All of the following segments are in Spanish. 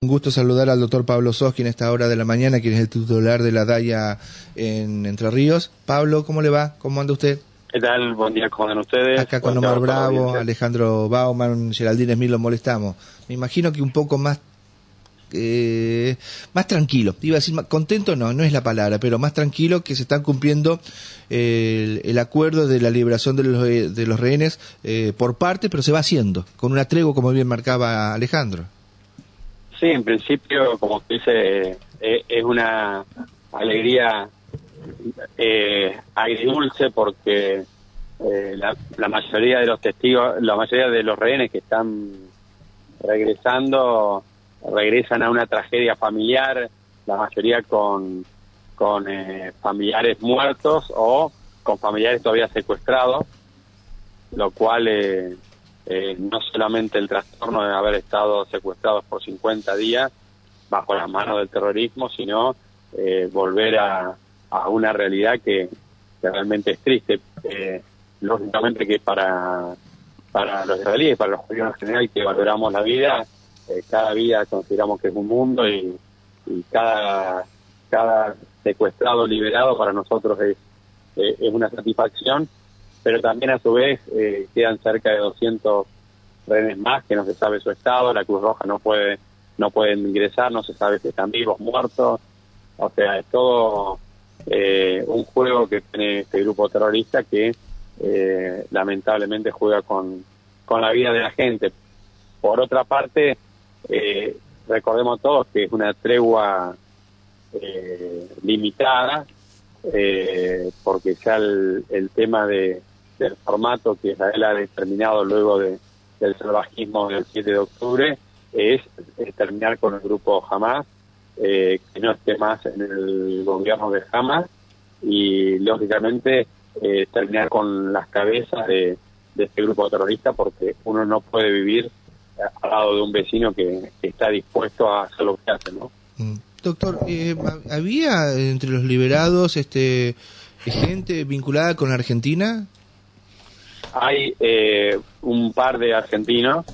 Un gusto saludar al doctor Pablo Soski en esta hora de la mañana, quien es el titular de la DAIA en Entre Ríos. Pablo, ¿cómo le va? ¿Cómo anda usted? ¿Qué tal? Buen día, ¿cómo andan ustedes? Acá con Omar Bravo, Alejandro Bauman, Geraldine Smith lo molestamos. Me imagino que un poco más eh, más tranquilo. Iba a decir, contento no, no es la palabra, pero más tranquilo que se están cumpliendo eh, el, acuerdo de la liberación de los, de los rehenes eh, por parte, pero se va haciendo, con una tregua, como bien marcaba Alejandro. Sí, en principio, como dice, eh, es una alegría eh, agridulce porque eh, la, la, mayoría de los testigos, la mayoría de los rehenes que están regresando, regresan a una tragedia familiar, la mayoría con, con eh, familiares muertos o con familiares todavía secuestrados, lo cual eh, no solamente el trastorno de haber estado secuestrados por 50 días bajo las manos del terrorismo, sino eh, volver a, a, una realidad que, que, realmente es triste. Eh, lógicamente que para, para los israelíes, para los judíos en general que valoramos la vida, eh, cada vida consideramos que es un mundo y, y cada, cada secuestrado liberado para nosotros es, eh, es una satisfacción pero también a su vez eh, quedan cerca de 200 rehenes más que no se sabe su estado, la Cruz Roja no puede no pueden ingresar, no se sabe si están vivos, muertos, o sea, es todo eh, un juego que tiene este grupo terrorista que eh, lamentablemente juega con, con la vida de la gente. Por otra parte, eh, recordemos todos que es una tregua eh, limitada, eh, porque ya el, el tema de, del formato que Israel ha determinado luego de, del salvajismo del 7 de octubre es, terminar con el grupo Hamas, eh, que no esté más en el gobierno de Hamas y lógicamente eh, terminar con las cabezas de, de, este grupo terrorista porque uno no puede vivir al lado de un vecino que, que está dispuesto a hacer lo que hace, ¿no? Mm. Doctor, eh, ¿había entre los liberados este gente vinculada con Argentina? Hay eh, un par de argentinos,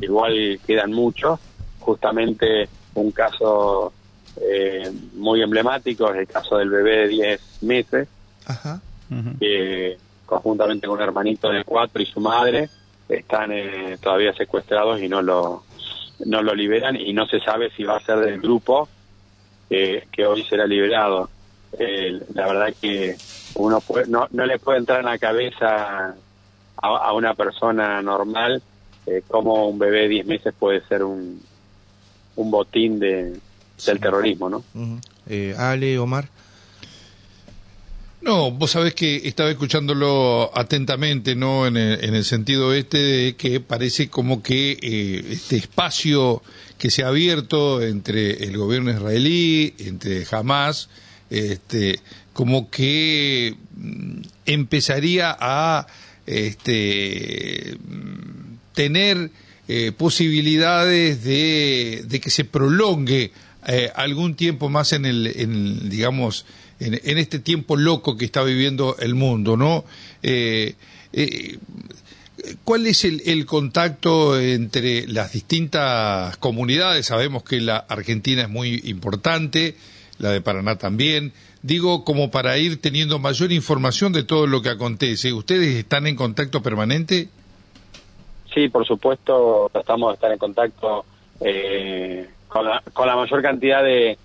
igual quedan muchos, justamente un caso eh, muy emblemático es el caso del bebé de 10 meses, Ajá. Uh -huh. que conjuntamente con un hermanito de 4 y su madre están eh, todavía secuestrados y no lo no lo liberan y no se sabe si va a ser del grupo eh, que hoy será liberado. Eh, la verdad que uno puede, no, no le puede entrar en la cabeza a, a una persona normal eh, cómo un bebé de 10 meses puede ser un, un botín de, Sí. del terrorismo, ¿no? Eh, Ale, Omar. No, vos sabés que estaba escuchándolo atentamente, ¿no? En el, en el sentido este de que parece como que eh, este espacio que se ha abierto entre el gobierno israelí, entre Hamas, este, como que mm, empezaría a este, tener eh, posibilidades de, de que se prolongue eh, algún tiempo más en el, en, digamos, en, en, este tiempo loco que está viviendo el mundo, ¿no? Eh, eh, ¿Cuál es el, el, contacto entre las distintas comunidades? Sabemos que la Argentina es muy importante, la de Paraná también. Digo, como para ir teniendo mayor información de todo lo que acontece. ¿Ustedes están en contacto permanente? Sí, por supuesto, tratamos de estar en contacto eh, con, la, con la mayor cantidad de,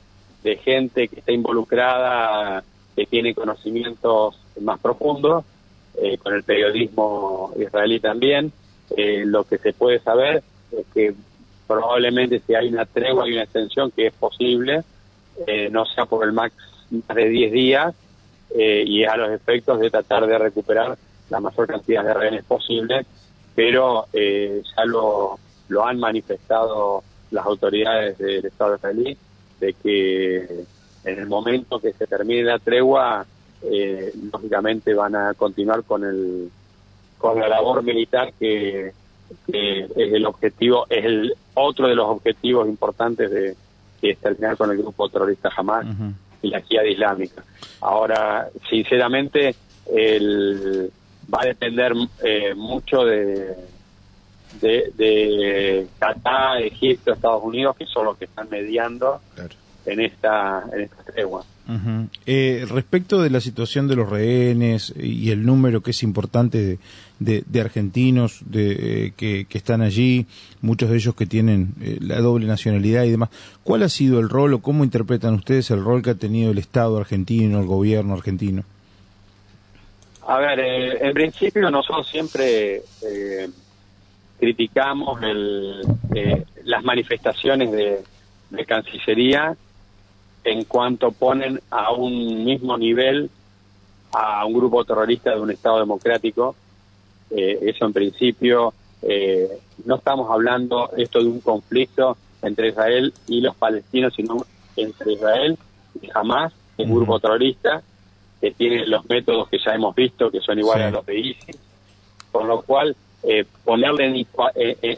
de gente que está involucrada, que tiene conocimientos más profundos, eh, con el periodismo israelí también. Eh, lo que se puede saber es que probablemente si hay una tregua y una extensión, que es posible, eh, no sea por el max más de 10 días, y es a los efectos de tratar de recuperar la mayor cantidad de rehenes posible, pero ya lo, lo han manifestado las autoridades del Estado israelí, de que en el momento que se termine la tregua, eh, lógicamente van a continuar con el con la labor militar que, que, es el objetivo, es el otro de los objetivos importantes de que es terminar con el grupo terrorista Hamas uh -huh. y la Jihad Islámica. Ahora, sinceramente, el, va a depender eh, mucho de, de, de Qatar, Egipto, Estados Unidos, que son los que están mediando en esta en esta tregua. Eh, respecto de la situación de los rehenes y el número que es importante de, argentinos de, eh, que, están allí, muchos de ellos que tienen eh, la doble nacionalidad y demás, ¿cuál ha sido el rol o cómo interpretan ustedes el rol que ha tenido el Estado argentino, el gobierno argentino? A ver, en principio nosotros siempre criticamos las manifestaciones de, de Cancillería en cuanto ponen a un mismo nivel a un grupo terrorista de un Estado democrático. Eh, eso en principio, eh, no estamos hablando esto de un conflicto entre Israel y los palestinos, sino entre Israel y Hamas, un grupo terrorista que tiene los métodos que ya hemos visto, que son iguales a los de ISIS, con lo cual eh, ponerle en,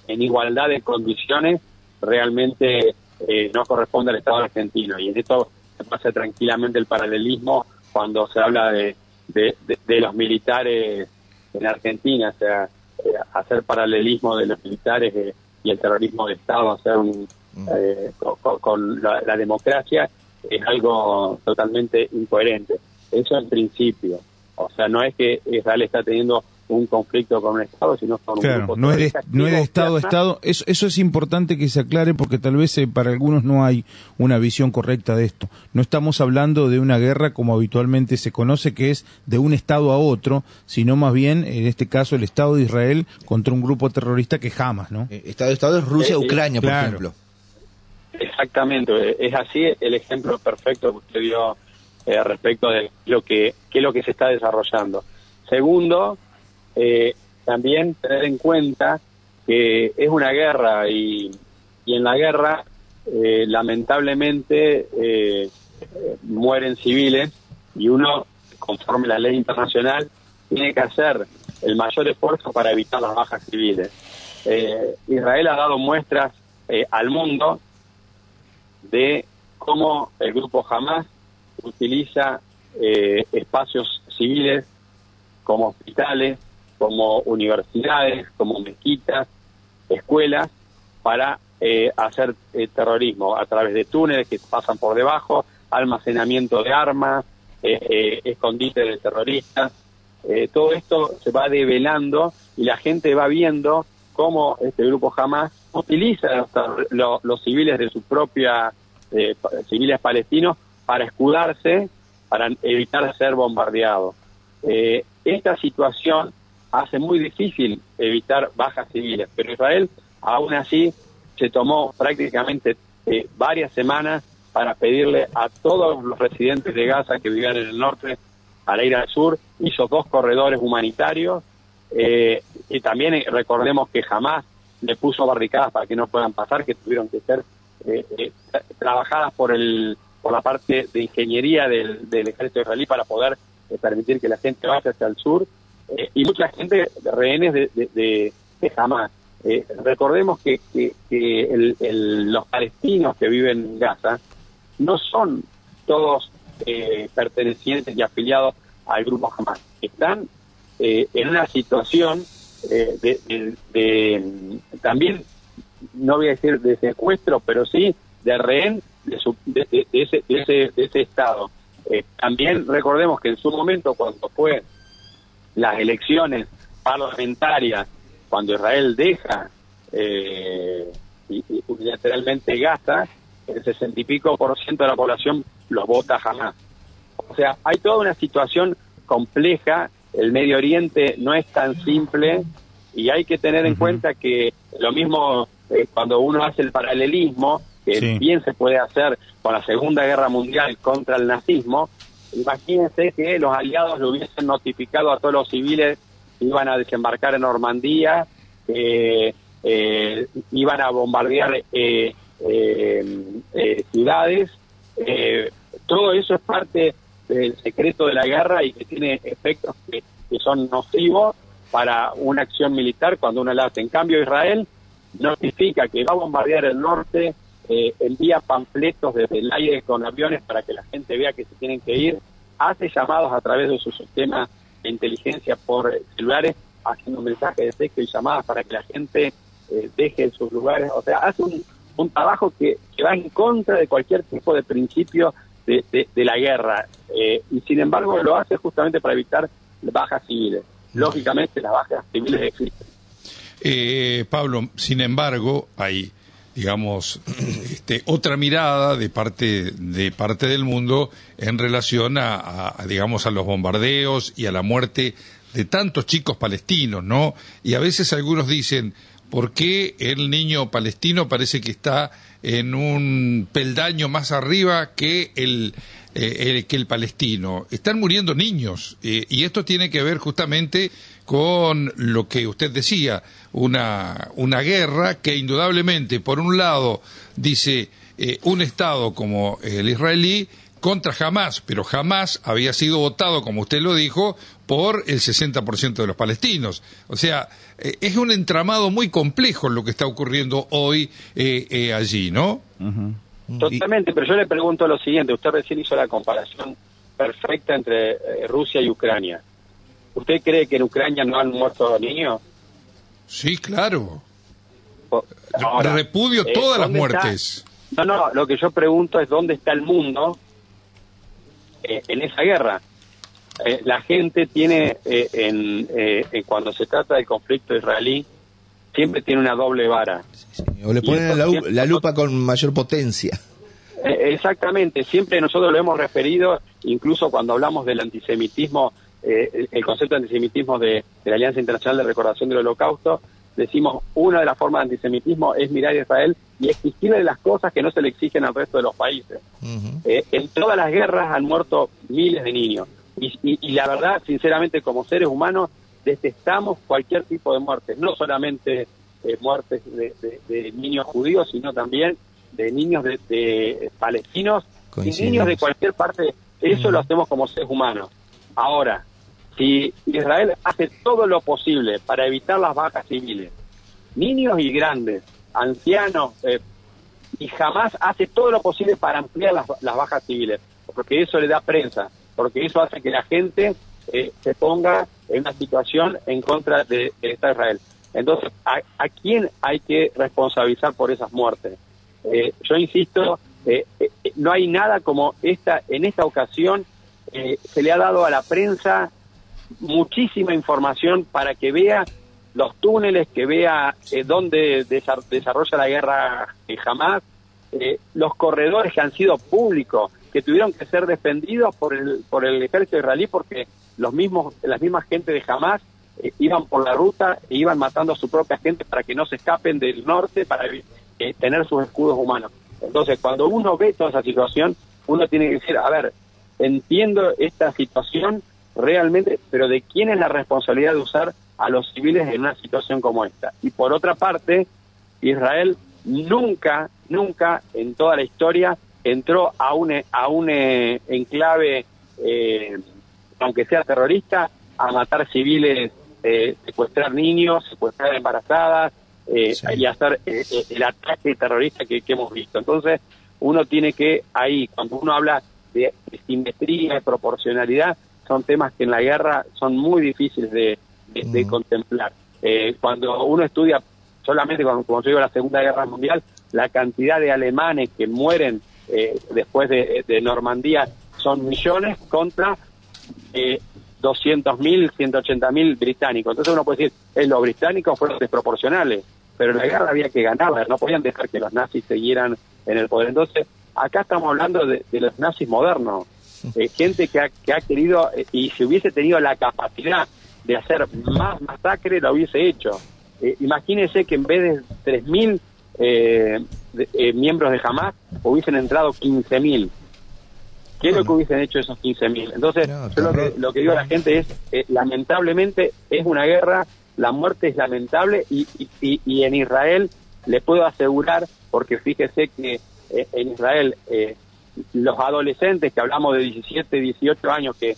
en igualdad de condiciones realmente eh, no corresponde al Estado argentino. Y en esto se pasa tranquilamente el paralelismo cuando se habla de, de, los militares en Argentina, o sea, eh, hacer paralelismo de los militares eh, y el terrorismo de Estado, hacer un, mm. con, la, democracia, es algo totalmente incoherente. Eso en principio. O sea, no es que Israel está teniendo un conflicto con un Estado, sino con un grupo no es, de, no es de Estado a Estado. Eso, eso es importante que se aclare porque tal vez eh, para algunos no hay una visión correcta de esto. No estamos hablando de una guerra como habitualmente se conoce, que es de un Estado a otro, sino más bien, en este caso, el Estado de Israel contra un grupo terrorista que jamás, ¿no? Eh, Estado de Estado es Rusia-Ucrania, por ejemplo. Exactamente, es así el ejemplo perfecto que usted dio eh, respecto de lo que, qué es lo que se está desarrollando. Segundo, eh, también tener en cuenta que es una guerra y, en la guerra eh, lamentablemente eh, mueren civiles y uno, conforme la ley internacional, tiene que hacer el mayor esfuerzo para evitar las bajas civiles. Israel ha dado muestras al mundo de cómo el grupo Hamas utiliza espacios civiles como hospitales, como universidades, como mezquitas, escuelas, para eh, hacer eh, terrorismo a través de túneles que pasan por debajo, almacenamiento de armas, eh, escondite de terroristas. todo esto se va develando y la gente va viendo cómo este grupo jamás utiliza los, los civiles de su propia, civiles palestinos, para escudarse, para evitar ser bombardeados. esta situación hace muy difícil evitar bajas civiles, pero Israel aún así se tomó prácticamente eh, varias semanas para pedirle a todos los residentes de Gaza que vivían en el norte para ir al sur, hizo dos corredores humanitarios eh, y también eh, recordemos que jamás le puso barricadas para que no puedan pasar, que tuvieron que ser trabajadas por el por la parte de ingeniería del, del ejército israelí para poder permitir que la gente vaya hacia el sur eh, y mucha gente de rehenes de, de, Hamas. Eh, recordemos que, los palestinos que viven en Gaza no son todos eh, pertenecientes y afiliados al grupo Hamas. Están en una situación de, también, no voy a decir de secuestro, pero sí de rehén de, ese, de, ese, de ese Estado. también recordemos que en su momento, cuando fue las elecciones parlamentarias, cuando Israel deja eh, y, unilateralmente Gaza, el sesenta y pico por ciento de la población los vota jamás. O sea, hay toda una situación compleja, el Medio Oriente no es tan simple y hay que tener en cuenta que lo mismo eh, cuando uno hace el paralelismo, que bien se puede hacer con la Segunda Guerra Mundial contra el nazismo, Imagínense que los aliados le hubiesen notificado a todos los civiles que iban a desembarcar en Normandía, que eh, iban a bombardear eh, eh, ciudades. todo eso es parte del secreto de la guerra y que tiene efectos que, son nocivos para una acción militar cuando uno la hace. En cambio, Israel notifica que va a bombardear el norte, eh, envía panfletos desde el aire con aviones para que la gente vea que se tienen que ir, hace llamados a través de su sistema de inteligencia por celulares, haciendo mensajes de texto y llamadas para que la gente eh, deje sus lugares. O sea, hace un, un trabajo que, que, va en contra de cualquier tipo de principio de, de, la guerra. Eh, y sin embargo lo hace justamente para evitar bajas civiles. Lógicamente las bajas civiles existen. Eh, Pablo, sin embargo, hay digamos, este, otra mirada de parte, de parte del mundo en relación a, digamos, a los bombardeos y a la muerte de tantos chicos palestinos, ¿no? Y a veces algunos dicen, ¿por qué el niño palestino parece que está en un peldaño más arriba que el, eh, que el palestino? Están muriendo niños eh, y esto tiene que ver justamente con lo que usted decía, una, una guerra que indudablemente, por un lado, dice eh, un Estado como el israelí contra Hamas, pero jamás había sido votado, como usted lo dijo, por el 60% de los palestinos. O sea, eh, es un entramado muy complejo lo que está ocurriendo hoy allí, ¿no? Totalmente, pero yo le pregunto lo siguiente, usted recién hizo la comparación perfecta entre Rusia y Ucrania. ¿Usted cree que en Ucrania no han muerto niños? Sí, claro. Repudio eh, todas las muertes. No, no, lo que yo pregunto es dónde está el mundo eh, en esa guerra. Eh, la gente tiene, en, cuando se trata del conflicto israelí, siempre tiene una doble vara. O le ponen la, lupa con mayor potencia. Exactamente, siempre nosotros lo hemos referido, incluso cuando hablamos del antisemitismo eh, el, concepto de antisemitismo de, la Alianza Internacional de Recordación del Holocausto, decimos una de las formas de antisemitismo es mirar a Israel y exigirle las cosas que no se le exigen al resto de los países. Eh, en todas las guerras han muerto miles de niños y, la verdad, sinceramente, como seres humanos, detestamos cualquier tipo de muerte, no solamente eh, muertes de, niños judíos, sino también de niños de, palestinos y niños de cualquier parte. Eso lo hacemos como seres humanos. Ahora, si Israel hace todo lo posible para evitar las bajas civiles, niños y grandes, ancianos, eh, y jamás hace todo lo posible para ampliar las, bajas civiles, porque eso le da prensa, porque eso hace que la gente eh, se ponga en una situación en contra de, Estado Israel. Entonces, ¿a, quién hay que responsabilizar por esas muertes? Eh, yo insisto, no hay nada como esta, en esta ocasión se le ha dado a la prensa muchísima información para que vea los túneles, que vea eh, dónde desarrolla la guerra eh, jamás, eh, los corredores que han sido públicos, que tuvieron que ser defendidos por el, por el ejército israelí porque los mismos, las mismas gente de Hamas iban por la ruta e iban matando a su propia gente para que no se escapen del norte, para tener sus escudos humanos. Entonces, cuando uno ve toda esa situación, uno tiene que decir, a ver, entiendo esta situación, realmente, pero de quién es la responsabilidad de usar a los civiles en una situación como esta. Y por otra parte, Israel nunca, nunca en toda la historia entró a un, a un eh, enclave, eh, aunque sea terrorista, a matar civiles, eh, secuestrar niños, secuestrar embarazadas y hacer el ataque terrorista que, que hemos visto. Entonces, uno tiene que ahí, cuando uno habla de, simetría, de proporcionalidad, son temas que en la guerra son muy difíciles de, mm. contemplar. Eh, cuando uno estudia solamente, yo digo, la Segunda Guerra Mundial, la cantidad de alemanes que mueren eh, después de, Normandía son millones contra eh, 200.000, 180.000 británicos. Entonces uno puede decir, eh, los británicos fueron desproporcionales, pero la guerra había que ganarla, no podían dejar que los nazis siguieran en el poder. Entonces, acá estamos hablando de los nazis modernos, gente que ha, que ha querido, eh, y si hubiese tenido la capacidad de hacer más masacre, lo hubiese hecho. Eh, imagínense que en vez de 3.000 eh, miembros de Hamas, hubiesen entrado 15.000. ¿Qué es lo que hubiesen hecho esos 15.000? Entonces, yo lo que, lo que digo a la gente es, lamentablemente, es una guerra, la muerte es lamentable y, y, y, en Israel le puedo asegurar, porque fíjese que en Israel eh, los adolescentes que hablamos de 17, 18 años que,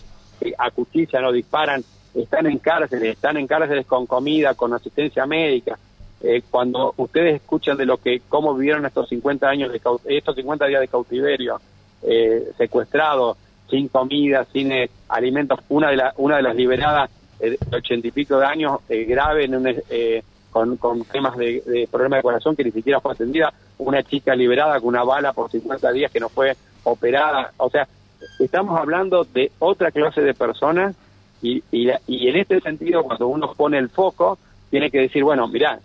acuchillan o disparan, están en cárceles, están en cárceles con comida, con asistencia médica. Eh, cuando ustedes escuchan de lo que cómo vivieron estos 50 años de estos 50 días de cautiverio, eh, secuestrados, sin comida, sin eh, alimentos, una de una de las liberadas de ochenta y pico de años grave en un con, con temas de, de problema de corazón que ni siquiera fue atendida, una chica liberada con una bala por 50 días que no fue operada, o sea, estamos hablando de otra clase de personas y, y, y en este sentido cuando uno pone el foco, tiene que decir, bueno, mira,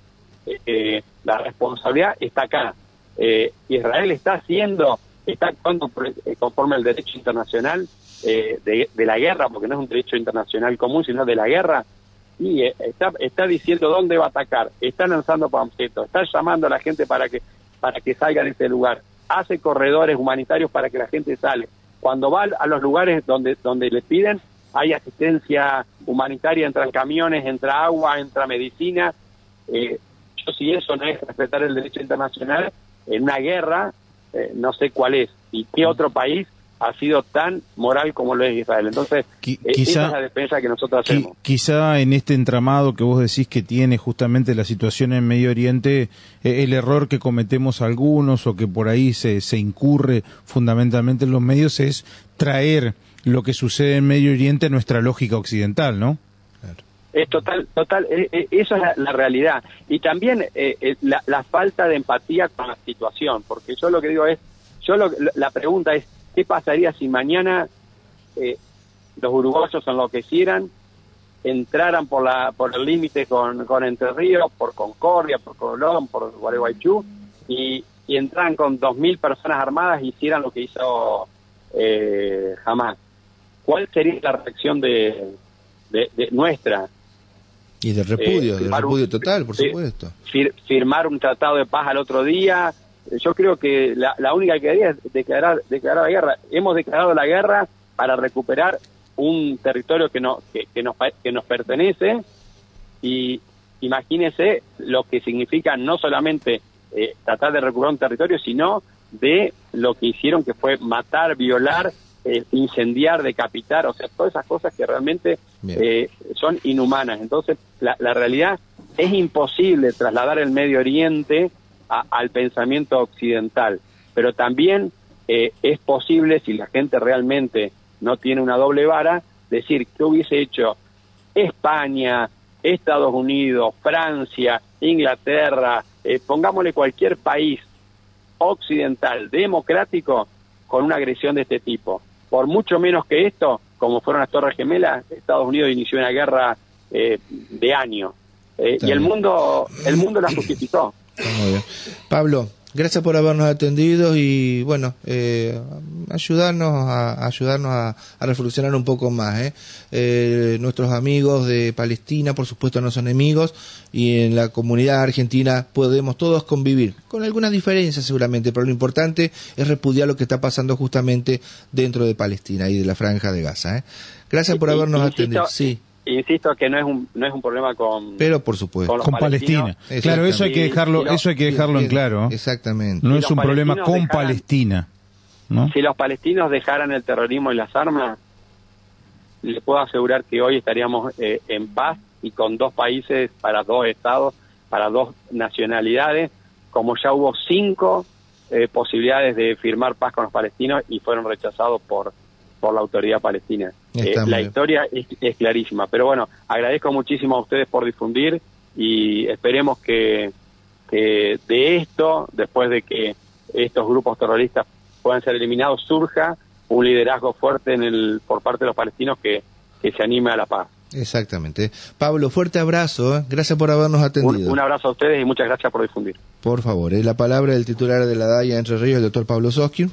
eh, eh, la responsabilidad está acá. Eh, Israel está haciendo, está actuando eh, conforme al derecho internacional eh, de, la guerra, porque no es un derecho internacional común, sino de la guerra, y eh, está, está diciendo dónde va a atacar, está lanzando panfletos, está llamando a la gente para que, para que salga de ese lugar, hace corredores humanitarios para que la gente sale. Cuando va a los lugares donde, donde le piden, hay asistencia humanitaria, entran camiones, entra agua, entra medicina. Eh, yo si eso no es respetar el derecho internacional, en una guerra, eh, no sé cuál es. ¿Y qué otro país ha sido tan moral como lo es Israel. Entonces, eh, quizá, esa es la defensa que nosotros hacemos. Qui quizá en este entramado que vos decís que tiene justamente la situación en Medio Oriente, eh, el error que cometemos algunos o que por ahí se, se incurre fundamentalmente en los medios es traer lo que sucede en Medio Oriente a nuestra lógica occidental, ¿no? Es total, total, eh, eh, eso es la, realidad. Y también eh, la, la, falta de empatía con la situación, porque yo lo que digo es, yo lo, la pregunta es, ¿qué pasaría si mañana eh, los uruguayos enloquecieran, entraran por la por el límite con, con Entre Ríos, por Concordia, por Colón, por Gualeguaychú, y, y entraran con dos mil personas armadas y hicieran lo que hizo eh, Hamas? ¿Cuál sería la reacción de, de nuestra? Y de repudio, eh, de repudio un, total, por supuesto. Fir, firmar un tratado de paz al otro día. Yo creo que la, la única que haría es declarar, declarar la guerra. Hemos declarado la guerra para recuperar un territorio que, no, que, que, nos, que nos pertenece y imagínese lo que significa no solamente eh, tratar de recuperar un territorio, sino de lo que hicieron que fue matar, violar, eh, incendiar, decapitar, o sea, todas esas cosas que realmente eh, son inhumanas. Entonces, la, la, realidad es imposible trasladar el Medio Oriente a, al pensamiento occidental, pero también eh, es posible, si la gente realmente no tiene una doble vara, decir que hubiese hecho España, Estados Unidos, Francia, Inglaterra, eh, pongámosle cualquier país occidental democrático con una agresión de este tipo. Por mucho menos que esto, como fueron las Torres Gemelas, Estados Unidos inició una guerra eh, de años. Eh, y el mundo, el mundo la justificó. Pablo, gracias por habernos atendido y bueno, eh, ayudarnos a ayudarnos a, a, reflexionar un poco más. ¿eh? Eh, nuestros amigos de Palestina, por supuesto, no son enemigos y en la comunidad argentina podemos todos convivir, con algunas diferencias seguramente, pero lo importante es repudiar lo que está pasando justamente dentro de Palestina y de la franja de Gaza. ¿eh? Gracias por habernos atendido. Sí insisto que no es un no es un problema con pero por supuesto con, con Palestina. Claro eso hay que dejarlo eso hay que dejarlo en claro. Exactamente. No es un problema con dejaran, Palestina ¿no? si los palestinos dejaran el terrorismo y las armas le puedo asegurar que hoy estaríamos eh, en paz y con dos países para dos estados para dos nacionalidades como ya hubo cinco eh, posibilidades de firmar paz con los palestinos y fueron rechazados por por la autoridad palestina. Eh, la historia es, es, clarísima, pero bueno, agradezco muchísimo a ustedes por difundir y esperemos que, que de esto, después de que estos grupos terroristas puedan ser eliminados, surja un liderazgo fuerte en el, por parte de los palestinos que, que se anime a la paz. Exactamente. Pablo, fuerte abrazo. ¿eh? Gracias por habernos atendido. Un, un, abrazo a ustedes y muchas gracias por difundir. Por favor, es la palabra del titular de la DAIA Entre Ríos, el doctor Pablo Soskin.